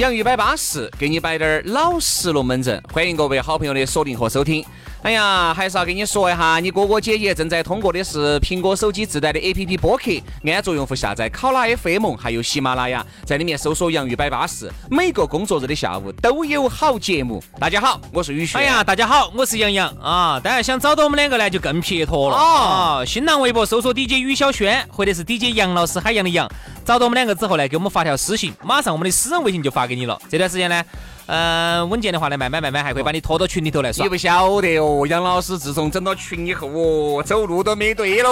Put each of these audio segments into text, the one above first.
洋芋摆巴士，给你摆点儿老实龙门阵。欢迎各位好朋友的锁定和收听。哎呀，还是要跟你说一下，你哥哥姐姐正在通过的是苹果手机自带的 APP 播客，安卓用户下载考拉 FM，还有喜马拉雅，在里面搜索“洋芋摆巴士”，每个工作日的下午都有好节目。大家好，我是雨轩。哎呀，大家好，我是杨洋啊。当然想找到我们两个呢，就更撇脱了啊。新浪微博搜索 DJ 于小轩，或者是 DJ 杨老师海洋的杨，找到我们两个之后呢，给我们发条私信，马上我们的私人微信就发给你了。这段时间呢。嗯，稳健的话呢，慢慢慢慢还会把你拖到群里头来耍。你不晓得哦，杨老师自从整到群以后哦，走路都没对喽。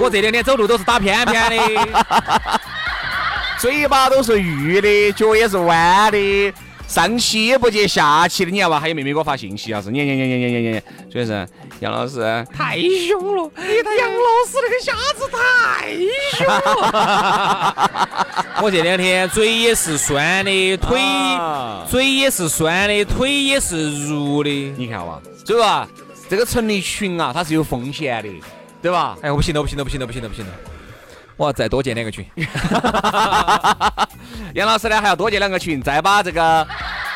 我这两天走路都是打偏偏的，嘴巴都是玉的，脚也是弯的。上气也不接下气的，你看吧？还有妹妹给我发信息啊，是你你你你你你，所以是杨老师太凶了，杨老师那个瞎子太凶了。我这两天嘴也是酸的，腿嘴也是酸的，腿也是 rus 的。你看哇，所以说这个成立群啊，它是有风险的，对吧？哎，我不行了，不行了，不行了，不行了，不行了。我要再多建两个群，杨老师呢还要多建两个群，再把这个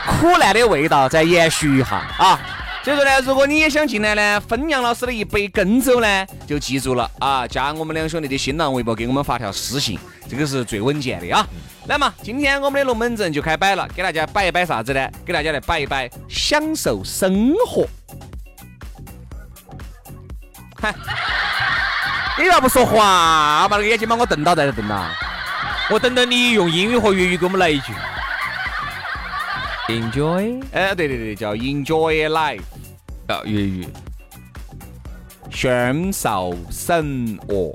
苦难的味道再延续一下啊！所以说呢，如果你也想进来呢，分杨老师的一杯羹粥呢，就记住了啊，加我们两兄弟的新浪微博，给我们发条私信，这个是最稳健的啊！来嘛，今天我们的龙门阵就开摆了，给大家摆一摆啥子呢？给大家来摆一摆享受生活。嗨。你咋不说话，把那个眼睛把我瞪到在这瞪啊！我等等你用英语和粤语给我们来一句。Enjoy，哎，对对对，叫 Enjoy life，啊，粤语，享受生活。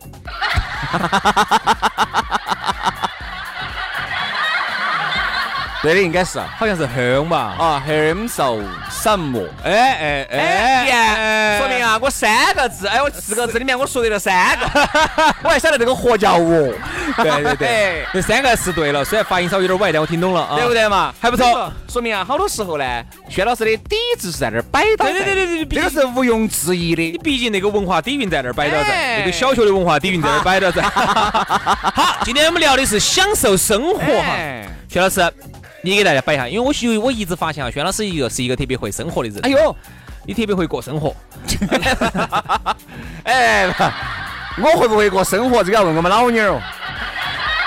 对的，应该是，好像是 home 吧？啊，享受什么。哎哎哎，说明啊，我三个字，哎，我四个字里面我说对了三个，我还晓得这个活叫我。对对对，这三个是对了，虽然发音稍微有点歪，但我听懂了啊，对不对嘛？还不错。说明啊，好多时候呢，薛老师的底子是在那儿摆到。对对对对对，这个是毋庸置疑的。你毕竟那个文化底蕴在那儿摆到在，那个小学的文化底蕴在那儿摆到在。好，今天我们聊的是享受生活哈，薛老师。你给大家摆一下，因为我许我一直发现啊，轩老师一个是一个特别会生活的人。哎呦，你特别会过生活。哎，我会不会过生活？这个要问我们老妞儿哦。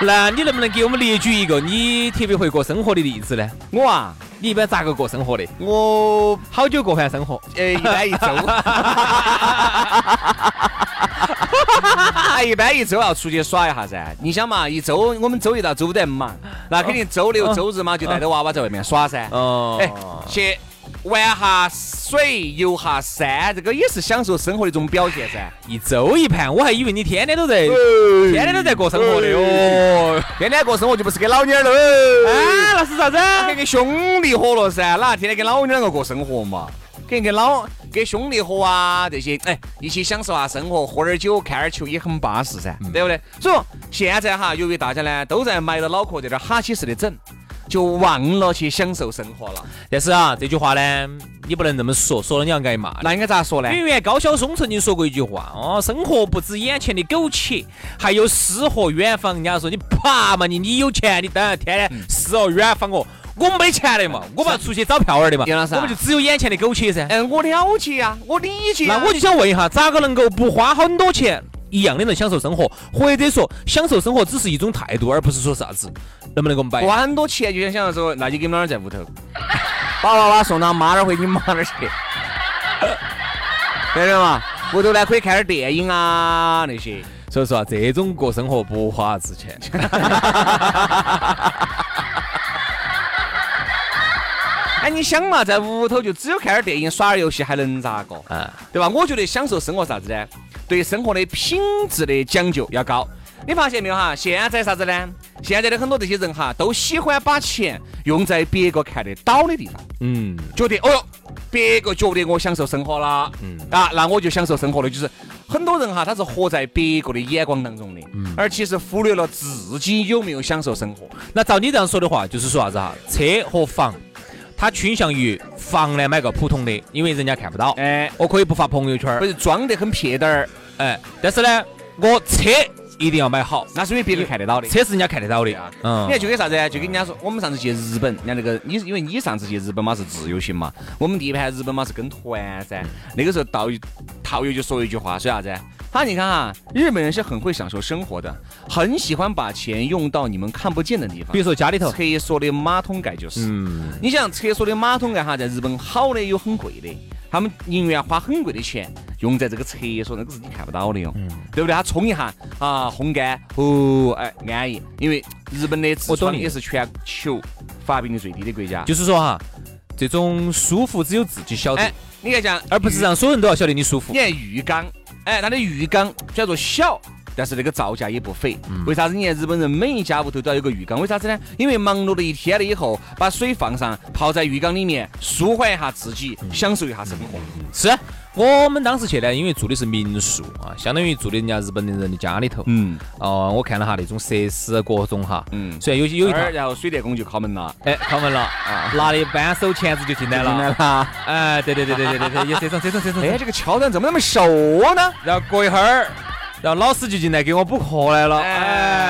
那你能不能给我们列举一个你特别会过生活的例子呢？我啊，你一般咋个过生活的？我好久过完生活？呃，一般一周。一般一周要出去耍一下噻。你想嘛，一周我们周一到周五在忙，那肯定周六周日嘛就带着娃娃在外面耍噻。哦，哎，去玩下水、游下山，这个也是享受生活的一种表现噻。一周一盘，我还以为你天天都在，天天都在过生活的哦。天天过生活就不是给老娘儿了。啊，那是啥子？跟兄弟伙了噻，哪天天跟老娘两个过生活嘛？肯定跟老。跟兄弟伙啊这些，哎，一起享受下生活，喝点酒，看点球也很巴适噻，对不对？所以说现在哈，由于大家呢都在埋着脑壳在这哈起似的整，就忘了去享受生活了。但是啊，这句话呢，你不能这么说，说了你要挨骂。那应该咋说呢？演员高晓松曾经说过一句话哦，生活不止眼前的苟且，还有诗和远方。人家说你爬嘛，你你有钱，你当然天天诗和远方哦。我们没钱的嘛，我们要出去找票儿的嘛，杨老师，我们就只有眼前的苟且噻。嗯，我了解呀，我理解。那我就想问一下，咋个能够不花很多钱，一样的能享受生活？或者说，享受生活只是一种态度，而不是说啥子？能不能给我们摆？花很多钱就想享受生活，那就给你们儿在屋头，把娃娃送到妈那儿回你妈那儿去，对的嘛？屋头呢可以看点电影啊那些。所以说啊，这种过生活不花值钱。哎，你想嘛，在屋头就只有看点电影、耍点游戏，还能咋个？嗯，对吧？我觉得享受生活啥子呢？对生活的品质的讲究要高。你发现没有哈？现在啥子呢？现在的很多这些人哈，都喜欢把钱用在别个看得到的地方，嗯，觉得哦哟，别个觉得我享受生活了，嗯啊，那我就享受生活了。就是很多人哈，他是活在别个的眼光当中的，而其实忽略了自己有没有享受生活。那照你这样说的话，就是说啥子哈？车和房，他倾向于房呢买个普通的，因为人家看不到，哎，我可以不发朋友圈儿。不，是装得很撇点儿，哎，但是呢，我车一定要买好，那是因为别人看得到的。车是人家看得到的啊，嗯你看就跟啥子？就跟人家说，我们上次去日本，人家那个你因为你上次去日本嘛是自由行嘛，我们第一盘日本嘛是跟团噻。那个时候导游导游就说一句话，说啥子？他你看哈，日本人是很会享受生活的，很喜欢把钱用到你们看不见的地方比。如说家里头，厕所的马桶盖就是，嗯，你想厕所的马桶盖哈，在日本好的有很贵的，他们宁愿花很贵的钱用在这个厕所，那个是你看不到的哟，对不对？他冲一下啊，烘干，哦，哎，安逸。因为日本的痔疮也是全球发病率最低的国家。就是说哈，这种舒服只有自己晓得哎，，你看像而不是让所有人都要晓得你舒服你。看浴缸，哎，它的浴缸虽然说小，但是那个造价也不菲。为啥子？你看日本人每一家屋头都要有个浴缸，为啥子呢？因为忙碌了一天了以后，把水放上，泡在浴缸里面，舒缓一下自己，享受一下生活。是我们当时去呢，因为住的是民宿啊，相当于住的人家日本的人的家里头。嗯哦，我看了哈那种设施各种哈，嗯，虽然有些有一套，然后水电工就敲门了，哎，敲门了啊，拿的扳手钳子就进来了进来了。哎，对对对对对对对，有这种这种这种。哎，这个桥段怎么那么熟呢？然后过一会儿，然后老师就进来给我补课来了。哎，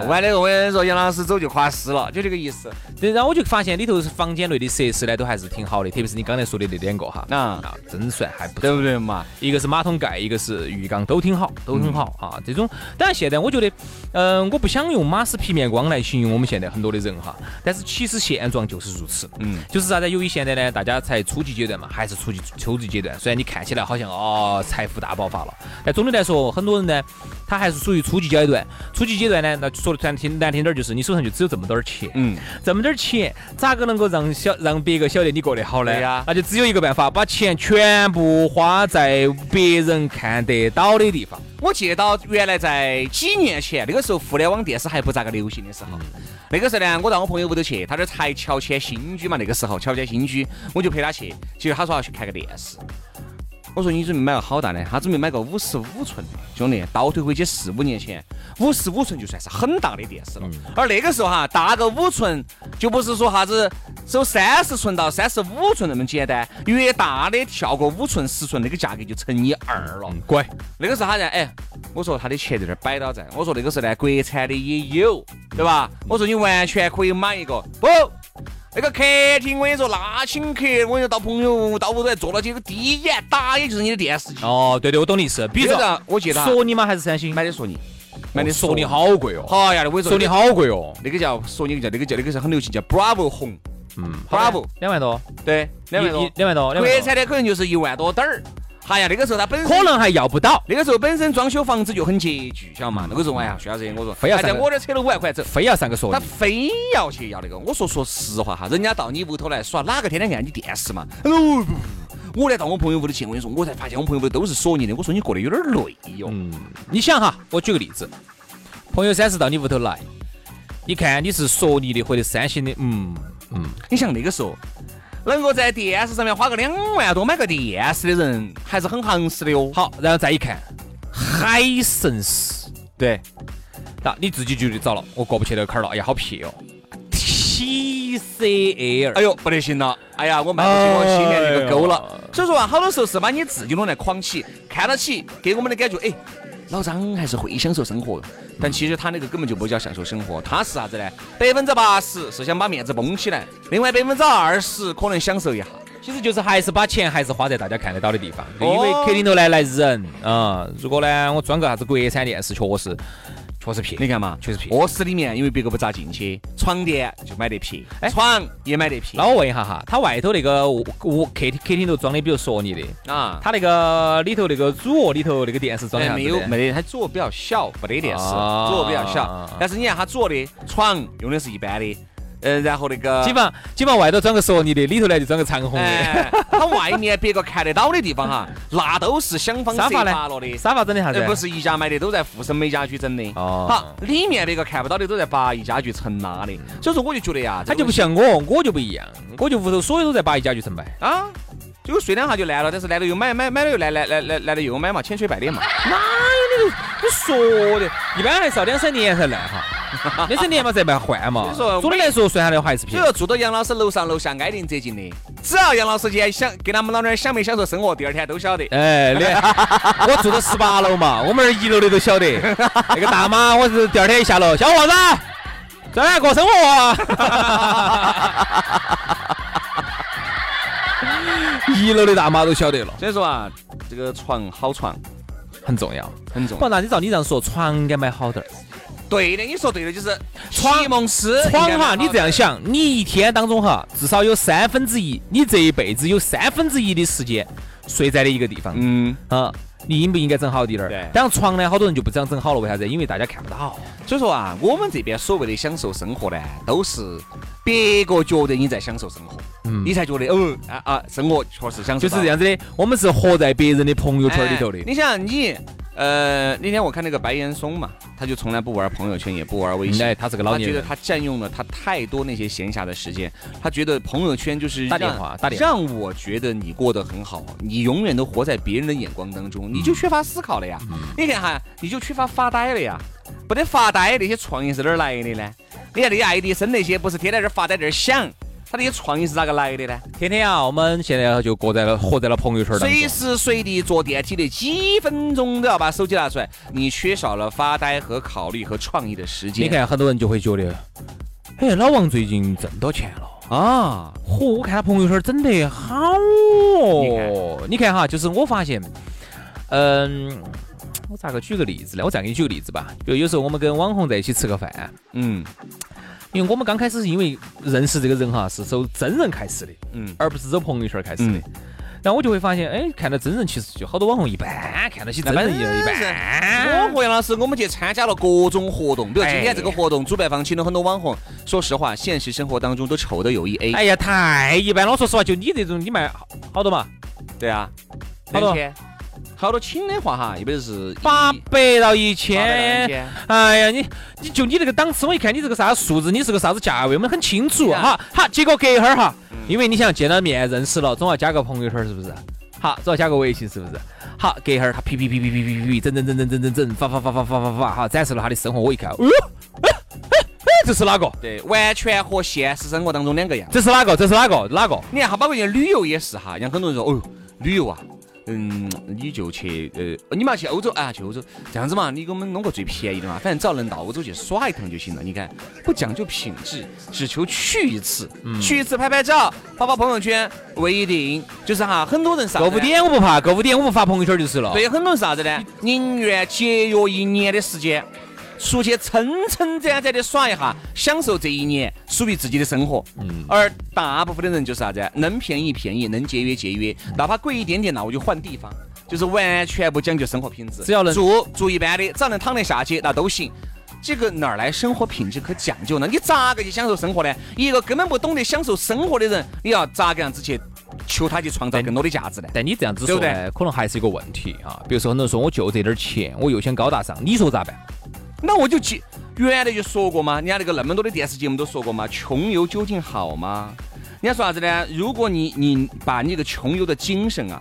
哎，完了，我跟你说，杨老师走就垮尸了，就这个意思。对，然后我就发现里头是房间内的设施呢，都还是挺好的，特别是你刚才说的那两个哈，啊，啊，真算还不错。对不对嘛？一个是马桶盖，一个是浴缸，都挺好，都很好、啊。这种，当然现在我觉得，嗯、我不想用马斯皮面光来形容我们现在很多的人哈，但是其实现状就是如此。嗯，就是啥子？由于现在呢，大家才初级阶段嘛，还是初级初级阶段。虽然你看起来好像哦财富大爆发了，但总的来说，很多人呢，他还是属于初级阶段。初级阶段呢，那说的难听难听点儿，就是你手上就只有这么点儿钱。嗯，这么点儿钱，咋个能够让小让别个晓得你过得好呢？对呀那就只有一个办法，把钱全部花在别人看得到的地方。我记到原来在几年前，那个时候互联网电视还不咋个流行的时候，那个时候呢，我到我朋友屋头去，他这才乔迁新居嘛，那个时候乔迁新居，我就陪他去，结果他说要去看个电视。我说你准备买个好大的？他准备买个五十五寸的，兄弟，倒退回去四五年前，五十五寸就算是很大的电视了。而那个时候哈，大个五寸就不是说啥子走三十寸到三十五寸那么简单，越大的跳过五寸、十寸，那个价格就乘以二了。乖，那个时候他在哎，我说他的钱在这儿摆到在，我说那个时候呢，国产的也有，对吧？我说你完全可以买一个，不，那个客厅我跟你说，那请客，我跟你说到朋友到屋头来坐到这个第一眼打也就是你的电视机。哦，对对，我懂你意思。比如说，我记得啊索尼吗？还是三星？买的索尼，买的索尼，好贵哦，好呀，我跟你说，索尼好贵哦。那个叫索尼叫那个叫那个是很流行，叫 Bravo 红嗯，Bravo，两万多，对，两万多，两万多国产的可能就是一万多点儿。哎呀，那个时候他本身可能还要不到，那个时候本身装修房子就很拮据，晓得嘛？那个时候哎呀，徐老师，我说非要在我这儿扯了五万块走，非要上个索他。非要去要那个。我说说实话哈，人家到你屋头来耍，哪个天天按你电视嘛？哦不不不，我来到我朋友屋头去，我跟你说，我才发现我朋友屋头都是索尼的。我说你过得有点累哟。嗯，你想哈，我举个例子，朋友三十到你屋头来，一看你是索尼的或者三星的，嗯嗯，你像那个时候，能够在电视上面花个两万多买个电视的人，还是很行实的哟。好，然后再一看，海神寺，对，那你自己就得找了，我过不去那个坎儿了，哎呀，好撇哦，TCL，哎呦，不得行了！哎呀，我迈不起我心里面那个沟了哎。所以说啊，好多时候是把你自己弄来框起，看到起，给我们的感觉，哎，老张还是会享受生活。但其实他那个根本就不叫享受生活，他是啥子呢？百分之八十是想把面子绷起来，另外百分之二十可能享受一下。其实就是还是把钱还是花在大家看得到的地方，哦因为客厅头来来人啊、如果呢我装个啥子国产电视，确实确实撇，你看嘛，确实撇。卧室里面因为别个不咋进去，床垫就买得撇，哎床也买得撇那我问一下哈，他外头那个卧卧客厅客厅头装的，比如索尼的，啊。他那个里头那个主卧里头那个电视装的没有没得，它主卧比较小，没得电视，啊主卧比较小。但是你看它主卧的床用的是一般的嗯，然后那个基本上基本上外头装个索尼的，里头呢就装个长虹的。哎，它外面别个看得到的地方哈，那都是想方设法了的。沙发整的啥子呃？不是宜家买的，都在富盛美家居整的。哦好，里面别个看不到的都在八一家具城拉的。所以说，我就觉得呀，他就不像我，我就不一样，我就屋头所有都在八一家具城买。啊，结果睡两下就烂了，但是来了又买，买买了又来来来来来了又买嘛，千锤百炼嘛。你说的，一般还是要两三年才烂哈，两三年嘛再卖换嘛。总的来说，算下来还是便宜。所以说住到杨老师楼上楼下挨邻则近的，只要杨老师今天想跟他们老娘享没享受生活，第二天都晓得。哎，连 我住到十八楼嘛，我们那儿一楼的都晓得。那个大妈，我是第二天一下楼，小伙子，这儿过生活啊。一楼的大妈都晓得了，所以说啊，这个床好床很重要。很重要。那你照你这样说，床应该买好点儿。对的，你说对的，就是床席梦思床哈，你这样，想，你一天当中哈，至少有三分之一，你这一辈子有三分之一的时间睡在的一个地方。嗯，啊，你应不应该整好滴点儿？对当然床呢，好多人就不想整好了，为啥子？因为大家看不到。所以说啊，我们这边所谓的享受生活呢，都是别个觉得你在享受生活，嗯你才觉得哦啊啊，生活确实享受就是这样子的，我们是活在别人的朋友圈里头的哎。你想你，呃，那天我看那个白岩松嘛，他就从来不玩朋友圈，也不玩微信。哎他是个老年人他觉得他占用了他太多那些闲暇的时间，他觉得朋友圈就是打电话打电话让我觉得你过得很好，你永远都活在别人的眼光当中，你就缺乏思考了呀。嗯你看哈，你就缺乏发呆了呀。不得发呆，那些创意是哪儿来的呢？你看那些爱迪生那些，不是天天在这儿发呆在这儿想，他那些创意是咋个来的呢？天天啊，我们现在就过在了活在了朋友圈当中。随时随地坐电梯的几分钟都要把手机拿出来，你缺少了发呆和考虑和创意的时间。你看，很多人就会觉得，哎，老王最近挣到钱了。啊，嚯，我看他朋友圈整得好哦。你看哈，就是我发现，嗯，我咋个举个例子呢？我再给你举个例子吧。就有时候我们跟网红在一起吃个饭，嗯因为我们刚开始是因为认识这个人哈，是走真人开始的，嗯，而不是走朋友圈开始的嗯。然后我就会发现，哎，看到真人其实就好多网红一般，看到起真人一一般。我和杨老师，我们去参加了各种活动，比如今天这个活动，主办方请了很多网红。说实话，现实生活当中都丑的有一 A。哎呀，太一般了！我说实话，就你这种，你卖好好多嘛？对啊，好多好多请的话哈，一般都是八百到一千哎呀，你你就你这个档次，我一看你这个啥数字，你是个啥子价位，我们很清楚。哈好，结果隔一会儿哈，因为你想见了面认识了，总要加个朋友圈，是不是？好，总要加个微信，是不是？好，隔一会儿他 P P P P P P P 整整整整整整整发发发发发发发，好，展示了他的生活。我一看，哎，哎哎哎，这是哪个？对，完全和现实生活当中两个样。这是哪个？这是哪个？哪个？你看，哈，包括人旅游也是哈，像很多人说，哦哟，旅游啊，嗯，你就去，呃，你们要去欧洲啊，去欧洲，这样子嘛，你给我们弄个最便宜的嘛，反正只要能到欧洲去耍一趟就行了。你看，不讲究品质，只求去一次，去一次拍拍照，发发朋友圈，不一定就是哈，很多人啥购物点我不怕，购物点我不发朋友圈就是了。对，很多人是啥子呢？宁愿节约一年的时间，出去撑撑展展的耍一下，享受这一年属于自己的生活。嗯。而大部分的人就是啥子？能便宜便宜，能节约节约，哪怕贵一点点，那我就换地方，就是完全不讲究生活品质。只要能住住一般的，只要能躺得下去，那都行。这个哪儿来生活品质可讲究呢？你咋个去享受生活呢？一个根本不懂得享受生活的人，你要咋个样子去求他去创造更多的价值呢？但你这样子说呢，可能还是一个问题啊。比如说，很多人说我就这点儿钱，我又想高大上，你说咋办？那我就记，原来就说过嘛，人家那个那么多的电视节目都说过嘛，穷游究竟好吗？人家说啥子呢？如果你你把那个穷游的精神啊，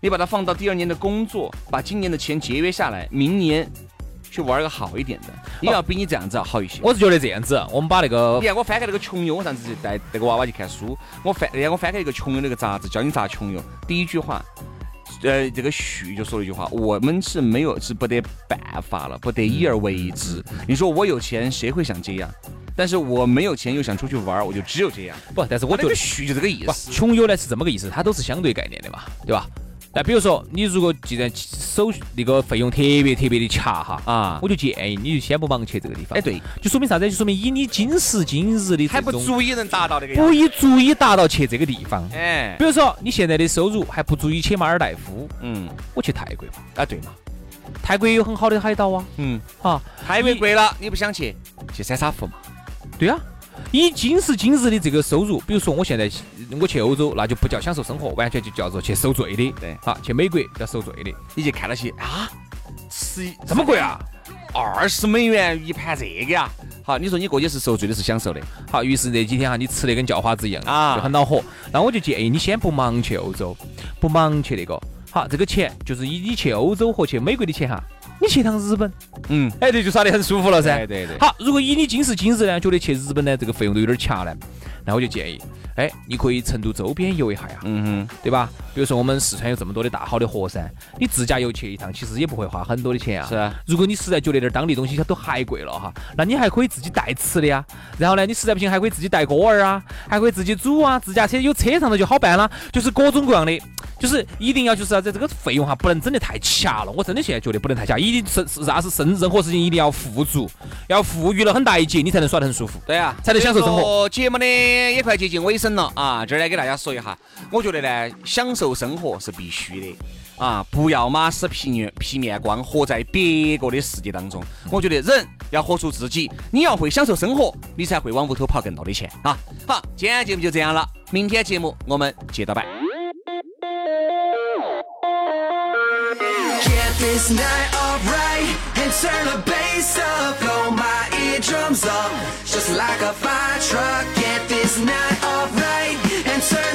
你把它放到第二年的工作，把今年的钱节约下来，明年去玩个好一点的，也要比你这样子要好一些。我是觉得这样子，我们把那个你看我翻开那个穷游，我上次就带那个娃娃去看书，我翻你看我翻开一个穷游那个杂志，教你咋穷游。第一句话，呃，这个旭就说了一句话：我们是没有是不得办法了，不得已而为之。你说我有钱，谁会想这样？但是我没有钱又想出去玩，我就只有这样。不，但是我觉得旭就这个意思。穷游呢是这么个意思，它都是相对概念的嘛，对吧？那比如说你如果既然手那个费用特别特别的卡哈啊我就建议你就先不忙去这个地方。哎对，就说明啥子？就说明以你今时今日的还不足以能达到那个不。以足以达到去这个地方。哎比，如说你现在的收入还不足以去马尔代夫，嗯，我去泰国吧。啊对嘛，泰国也有很好的海岛啊，嗯，啊，太贵贵了，你不想去，去三沙湖嘛。对啊，以今时今日的这个收入，比如说我现在我去欧洲，那就不叫享受生活，完全就叫做去受罪的。对好，去美国叫受罪的。你去看那些啊，吃这么贵啊？二十美元一盘这个呀？好，你说你过去是受罪的，是享受的。好，于是这几天哈，你吃的跟叫花子一样啊就很恼火。那我就建议你先不忙去欧洲，不忙去那个。好，这个钱就是以你去欧洲和去美国的钱哈，你去趟日本，嗯，哎，对就耍得很舒服了噻。对对对好，如果以你今时今日呢，觉得去日本呢这个费用都有点掐呢，那我就建议，哎，你可以成都周边游一下呀，嗯哼对吧？比如说我们四川有这么多的大好的河山，你自驾游去一趟，其实也不会花很多的钱啊。是啊如果你实在觉得点儿当地东西它都还贵了哈，那你还可以自己带吃的呀。然后呢，你实在不行还可以自己带锅儿啊，还可以自己煮啊。自驾车有车上头就好办了，就是各种各样的，就是一定要就是要在这个费用哈，不能整得太掐了。我真的现在觉得不能太掐，一定是是啥是任任何事情一定要富足，要富裕了很大一截，你才能耍得很舒服。对啊，才能享受生活。节目呢也快接近尾声了啊，这儿来给大家说一下，我觉得呢，享受生活是必须的。啊，不要马死皮面皮面光，活在别个的世界当中。我觉得人要活出自己，你要会享受生活，你才会往屋头跑更多的钱啊。好，今天节目就这样了，明天节目我们接着摆。Get this night alright and turn the bass up, blow my eardrums up, just like a fire truck. Get this night alright and turn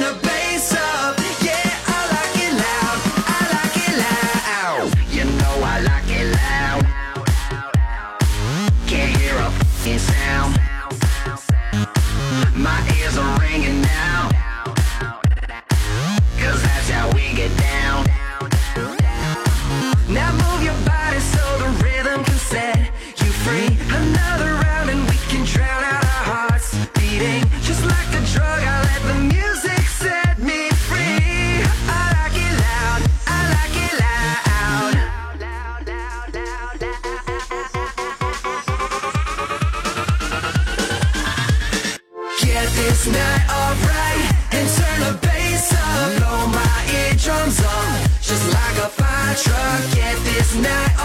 This night alright and turn the bass up. Blow my eardrums just like a fire truck. Get this night